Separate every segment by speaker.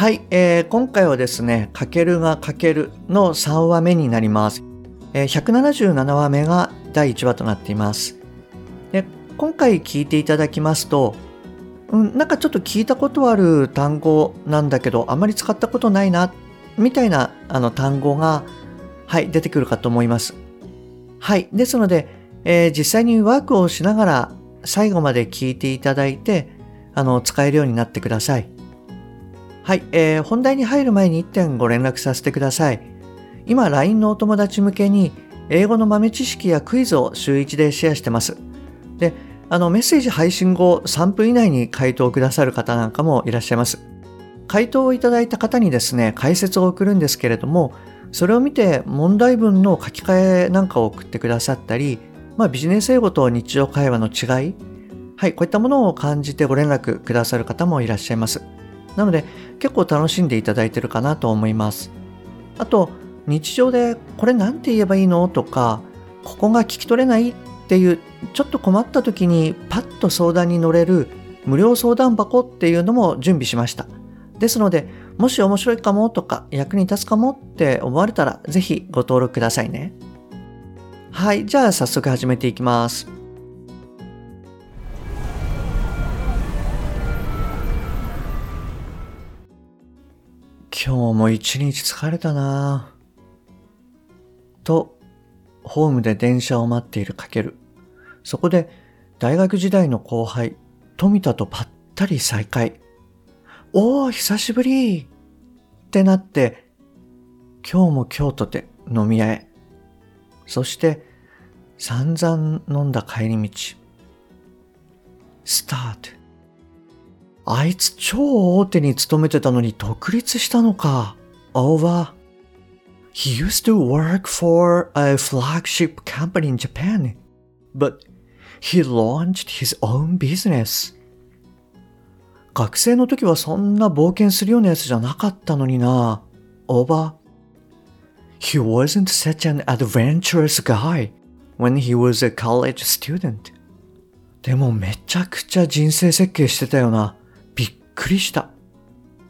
Speaker 1: はい、えー、今回はですね、かけるがかけるの3話目になります。えー、177話目が第1話となっています。で今回聞いていただきますと、うん、なんかちょっと聞いたことある単語なんだけど、あまり使ったことないな、みたいなあの単語が、はい、出てくるかと思います。はい、ですので、えー、実際にワークをしながら最後まで聞いていただいて、あの、使えるようになってください。はい、えー、本題に入る前に1点ご連絡させてください。今、LINE のお友達向けに、英語の豆知識やクイズを週1でシェアしてます。で、あの、メッセージ配信後3分以内に回答くださる方なんかもいらっしゃいます。回答をいただいた方にですね、解説を送るんですけれども、それを見て問題文の書き換えなんかを送ってくださったり、まあ、ビジネス英語と日常会話の違い、はい、こういったものを感じてご連絡くださる方もいらっしゃいます。なので結構楽しんでいただいてるかなと思います。あと日常でこれ何て言えばいいのとかここが聞き取れないっていうちょっと困った時にパッと相談に乗れる無料相談箱っていうのも準備しました。ですのでもし面白いかもとか役に立つかもって思われたらぜひご登録くださいね。はい、じゃあ早速始めていきます。今日も一日疲れたなぁと、ホームで電車を待っているかける。そこで大学時代の後輩、富田とぱったり再会。おー、久しぶりってなって、今日も京都で飲み屋へ。そして、散々飲んだ帰り道。スタート。あいつ超大手に勤めてたのに独立したのか。over. He used to work for a flagship company in Japan, but he launched his own business. 学生の時はそんな冒険するようなやつじゃなかったのにな。over. He wasn't such an adventurous guy when he was a college student. でもめちゃくちゃ人生設計してたよな。くりした。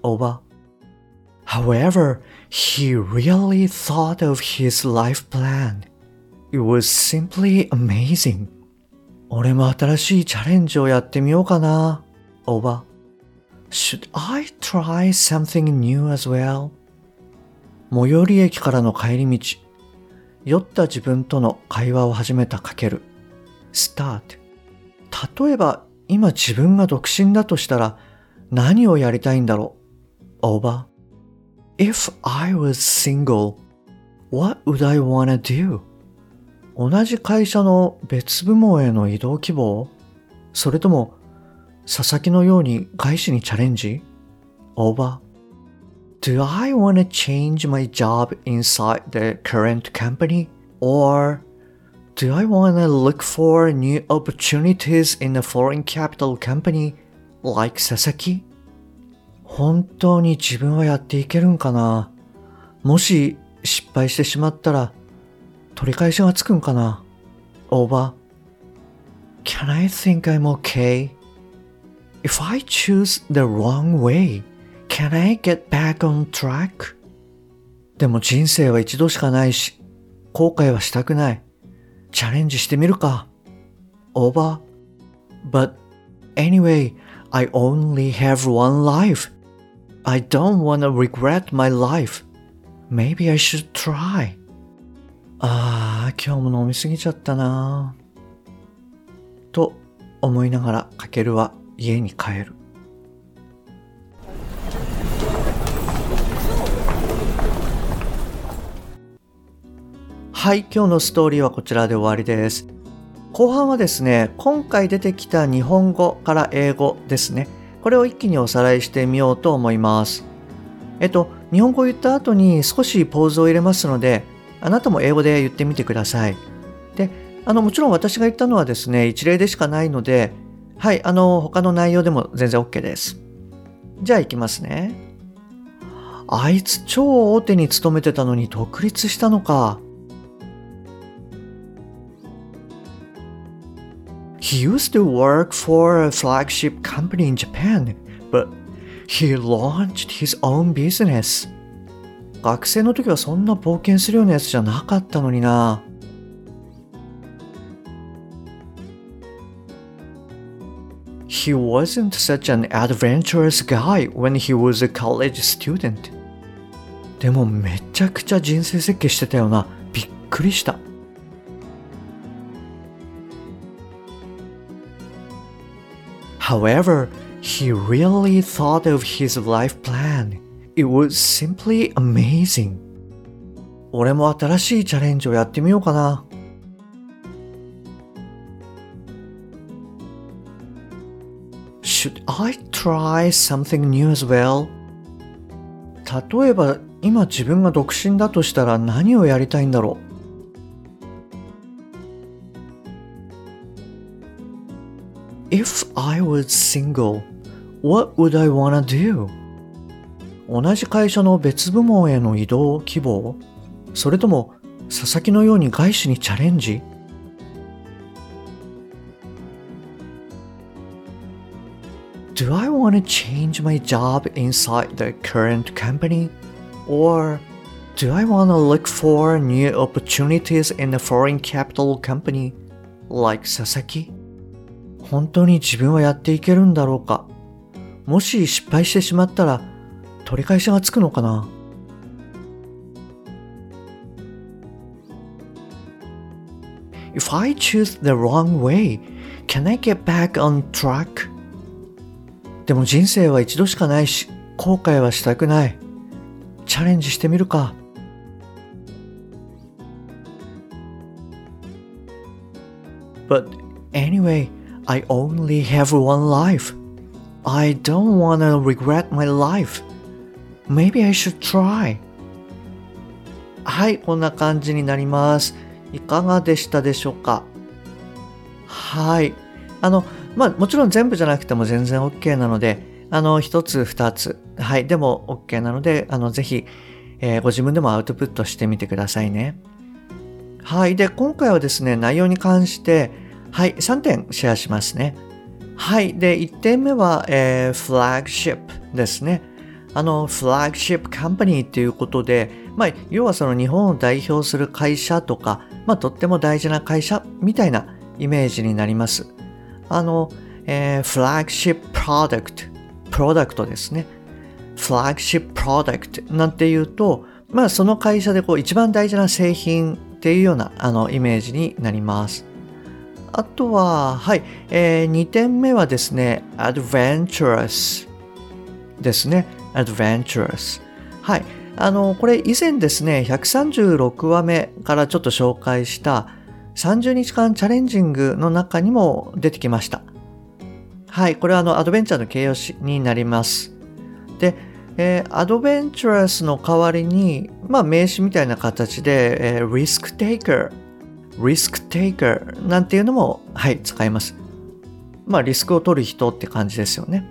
Speaker 1: おば。However, he really thought of his life plan. It was simply amazing. 俺も新しいチャレンジをやってみようかな。おば。Should I try something new as well? 最寄り駅からの帰り道。酔った自分との会話を始めたかける。start。例えば、今自分が独身だとしたら、何をやりたいんだろう ?over. If I was single, what would I wanna do? 同じ会社の別部門への移動希望それとも、佐々木のように外資にチャレンジ ?over. Do I wanna change my job inside the current company? Or do I wanna look for new opportunities in a foreign capital company like Sasaki? 本当に自分はやっていけるんかなもし失敗してしまったら取り返しがつくんかな ?Over. Can I think I'm okay? If I choose the wrong way, can I get back on track? でも人生は一度しかないし、後悔はしたくない。チャレンジしてみるか。Over. But anyway, I only have one life. I don't wanna regret my life. Maybe I should try. ああ、今日も飲みすぎちゃったなと思いながらかけるは家に帰る。はい、今日のストーリーはこちらで終わりです。後半はですね、今回出てきた日本語から英語ですね。これを一気におさらいしてみようと思います。えっと、日本語を言った後に少しポーズを入れますので、あなたも英語で言ってみてください。で、あの、もちろん私が言ったのはですね、一例でしかないので、はい、あの、他の内容でも全然 OK です。じゃあ行きますね。あいつ超大手に勤めてたのに独立したのか。He used to work for a flagship company in Japan, but he launched his own business. 学生の時はそんな冒険するようなやつじゃなかったのにな。He wasn't such an adventurous guy when he was a college student. でもめちゃくちゃ人生設計してたよな。びっくりした。 However, he really thought of his life plan. It was simply amazing. 俺も新しいチャレンジをやってみようかな。Should I try something new as well? 例えば今自分が独身だとしたら何をやりたいんだろう If I was single, what would I wanna do? 同じ会社の別部門への移動希望それとも佐々木のように外資にチャレンジ Do I want to change my job inside the current company? Or do I want to look for new opportunities in a foreign capital company like Sasaki? 本当に自分はやっていけるんだろうかもし失敗してしまったら取り返しがつくのかな If I choose the wrong way, can I get back on track? でも人生は一度しかないし、後悔はしたくない。チャレンジしてみるか。But anyway, I only have one life. I don't wanna regret my life. Maybe I should try. はい、こんな感じになります。いかがでしたでしょうか？はい。あの、まあ、もちろん全部じゃなくても全然 OK なので、あの、一つ、二つ、はい、でも OK なので、あの、ぜひ、えー、ご自分でもアウトプットしてみてくださいね。はい。で、今回はですね、内容に関して、はい、3点シェアしますね。はい。で、1点目は、えー、フラッグシップですね。あの、フラッグシップカンパニーっていうことで、まあ、要はその日本を代表する会社とか、まあ、とっても大事な会社みたいなイメージになります。あの、えー、フラッグシッププロダクト、プロダクトですね。フラッグシッププロダクトなんていうと、まあ、その会社でこう一番大事な製品っていうようなあのイメージになります。あとは、はい、えー、2点目はですね、adventurous ですね。adventurous。はい。あの、これ以前ですね、136話目からちょっと紹介した30日間チャレンジングの中にも出てきました。はい。これはあの、アドベンチャーの形容詞になります。で、えー、アドベンチャラスの代わりに、まあ、名詞みたいな形で、えー、リスクテイカー risk taker なんていうのも、はい、使います。まあ、リスクを取る人って感じですよね。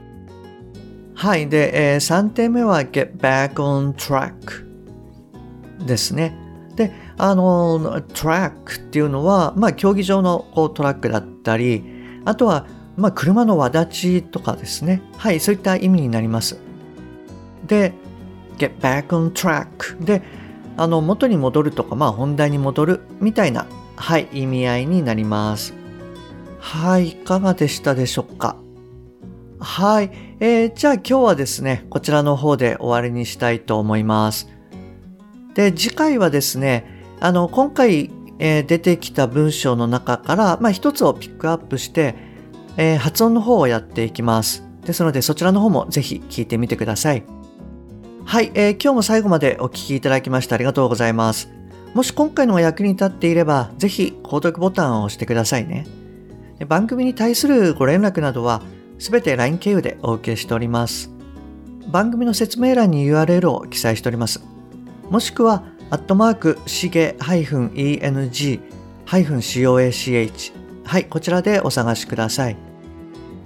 Speaker 1: はい。で、えー、3点目は get back on track ですね。で、あの、トラックっていうのは、まあ、競技場のこうトラックだったり、あとは、まあ、車の輪立ちとかですね。はい、そういった意味になります。で、get back on track で、あの、元に戻るとか、まあ、本題に戻るみたいなはい、意味合いになります。はい、いかがでしたでしょうか？はい、えー、じゃあ今日はですね、こちらの方で終わりにしたいと思います。で、次回はですね、あの、今回、えー、出てきた文章の中から、まあ、一つをピックアップして、えー、発音の方をやっていきます。ですので、そちらの方もぜひ聞いてみてください。はい、えー、今日も最後までお聞きいただきましてありがとうございます。もし今回のが役に立っていれば、ぜひ購読ボタンを押してくださいね。番組に対するご連絡などは、すべて LINE 経由でお受けしております。番組の説明欄に URL を記載しております。もしくは、アットマーク、しげ -eng-coach はい、こちらでお探しください。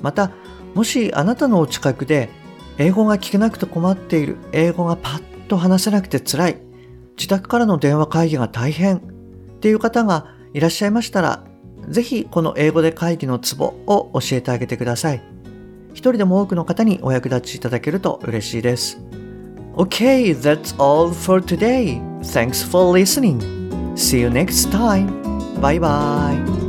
Speaker 1: また、もしあなたのお近くで、英語が聞けなくて困っている、英語がパッと話せなくて辛い、自宅からの電話会議が大変っていう方がいらっしゃいましたら、ぜひこの英語で会議のツボを教えてあげてください。一人でも多くの方にお役立ちいただけると嬉しいです。Okay, that's all for today. Thanks for listening. See you next time. Bye bye.